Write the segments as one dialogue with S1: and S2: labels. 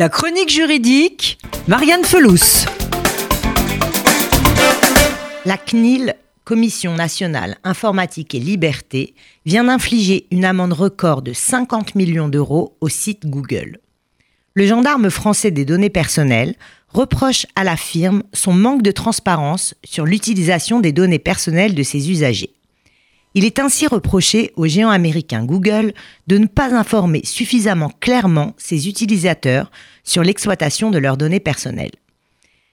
S1: La chronique juridique, Marianne Felous.
S2: La CNIL, Commission nationale informatique et liberté, vient d'infliger une amende record de 50 millions d'euros au site Google. Le gendarme français des données personnelles reproche à la firme son manque de transparence sur l'utilisation des données personnelles de ses usagers. Il est ainsi reproché au géant américain Google de ne pas informer suffisamment clairement ses utilisateurs sur l'exploitation de leurs données personnelles.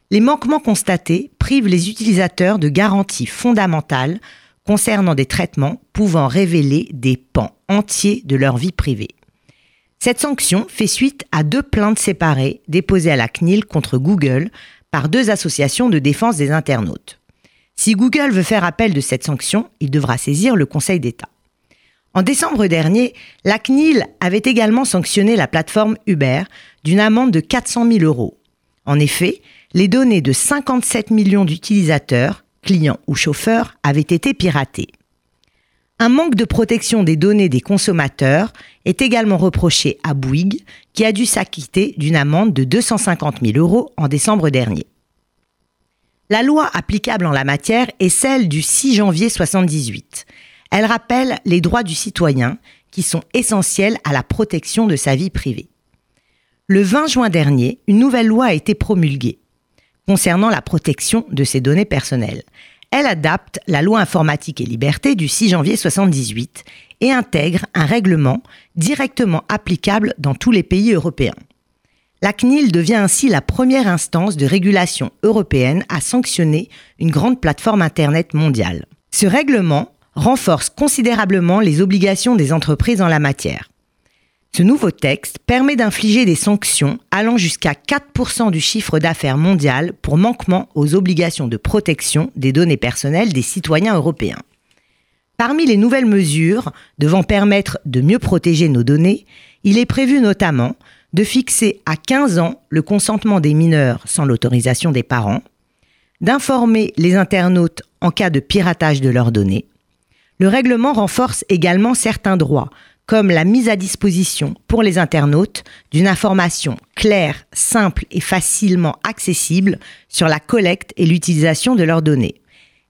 S2: Les manquements constatés privent les utilisateurs de garanties fondamentales concernant des traitements pouvant révéler des pans entiers de leur vie privée. Cette sanction fait suite à deux plaintes séparées déposées à la CNIL contre Google par deux associations de défense des internautes. Si Google veut faire appel de cette sanction, il devra saisir le Conseil d'État. En décembre dernier, la CNIL avait également sanctionné la plateforme Uber d'une amende de 400 000 euros. En effet, les données de 57 millions d'utilisateurs, clients ou chauffeurs, avaient été piratées. Un manque de protection des données des consommateurs est également reproché à Bouygues, qui a dû s'acquitter d'une amende de 250 000 euros en décembre dernier. La loi applicable en la matière est celle du 6 janvier 78. Elle rappelle les droits du citoyen qui sont essentiels à la protection de sa vie privée. Le 20 juin dernier, une nouvelle loi a été promulguée concernant la protection de ses données personnelles. Elle adapte la loi informatique et liberté du 6 janvier 78 et intègre un règlement directement applicable dans tous les pays européens. La CNIL devient ainsi la première instance de régulation européenne à sanctionner une grande plateforme Internet mondiale. Ce règlement renforce considérablement les obligations des entreprises en la matière. Ce nouveau texte permet d'infliger des sanctions allant jusqu'à 4% du chiffre d'affaires mondial pour manquement aux obligations de protection des données personnelles des citoyens européens. Parmi les nouvelles mesures devant permettre de mieux protéger nos données, il est prévu notamment de fixer à 15 ans le consentement des mineurs sans l'autorisation des parents, d'informer les internautes en cas de piratage de leurs données. Le règlement renforce également certains droits, comme la mise à disposition pour les internautes d'une information claire, simple et facilement accessible sur la collecte et l'utilisation de leurs données,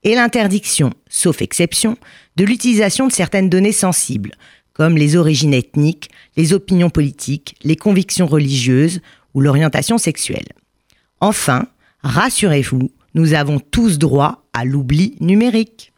S2: et l'interdiction, sauf exception, de l'utilisation de certaines données sensibles, comme les origines ethniques, les opinions politiques, les convictions religieuses ou l'orientation sexuelle. Enfin, rassurez-vous, nous avons tous droit à l'oubli numérique.